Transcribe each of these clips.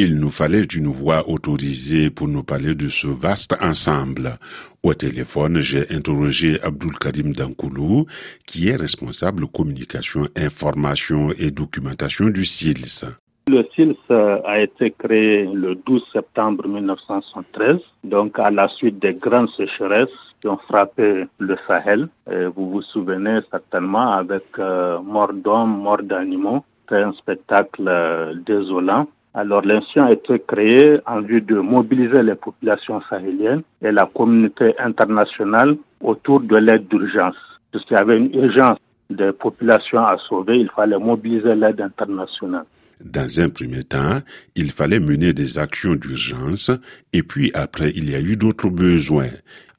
Il nous fallait une voix autorisée pour nous parler de ce vaste ensemble. Au téléphone, j'ai interrogé Abdul Karim Dankoulou, qui est responsable communication, information et documentation du SILS. Le SILS a été créé le 12 septembre 1973, donc à la suite des grandes sécheresses qui ont frappé le Sahel. vous vous souvenez certainement avec euh, mort d'hommes, mort d'animaux. C'est un spectacle euh, désolant. Alors l'institution a été créé en vue de mobiliser les populations sahéliennes et la communauté internationale autour de l'aide d'urgence. Puisqu'il y avait une urgence des populations à sauver, il fallait mobiliser l'aide internationale. Dans un premier temps, il fallait mener des actions d'urgence et puis après, il y a eu d'autres besoins.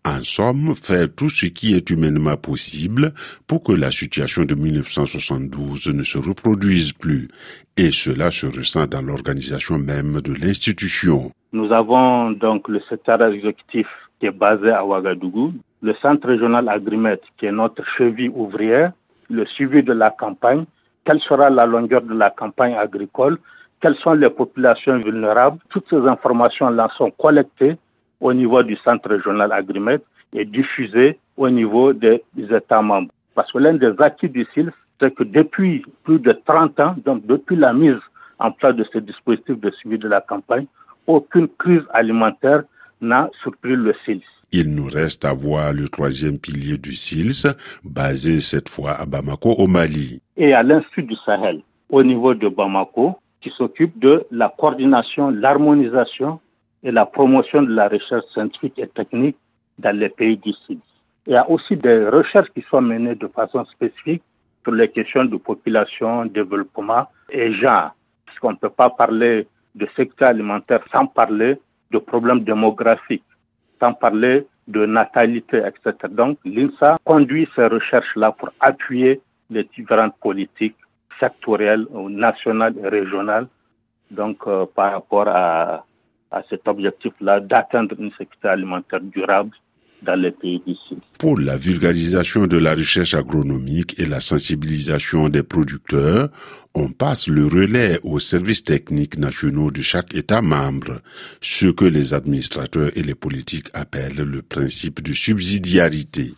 En somme, faire tout ce qui est humainement possible pour que la situation de 1972 ne se reproduise plus. Et cela se ressent dans l'organisation même de l'institution. Nous avons donc le secteur exécutif qui est basé à Ouagadougou, le centre régional Agrimet qui est notre cheville ouvrière, le suivi de la campagne, quelle sera la longueur de la campagne agricole, quelles sont les populations vulnérables. Toutes ces informations-là sont collectées au niveau du centre régional Agrimet et diffusées au niveau des, États membres. Parce que l'un des acquis du SILS, c'est que depuis plus de 30 ans, donc depuis la mise en place de ce dispositif de suivi de la campagne, aucune crise alimentaire n'a surpris le SILS. Il nous reste à voir le troisième pilier du SILS, basé cette fois à Bamako au Mali. Et à l'Institut du Sahel, au niveau de Bamako, qui s'occupe de la coordination, l'harmonisation et la promotion de la recherche scientifique et technique dans les pays du SILS. Il y a aussi des recherches qui sont menées de façon spécifique sur les questions de population, développement et genre. Puisqu'on ne peut pas parler de secteur alimentaire sans parler de problèmes démographiques sans parler de natalité, etc. Donc, l'INSA conduit ces recherches-là pour appuyer les différentes politiques sectorielles, nationales et régionales, donc euh, par rapport à, à cet objectif-là d'atteindre une sécurité alimentaire durable dans les pays d'ici. Pour la vulgarisation de la recherche agronomique et la sensibilisation des producteurs, on passe le relais aux services techniques nationaux de chaque État membre, ce que les administrateurs et les politiques appellent le principe de subsidiarité.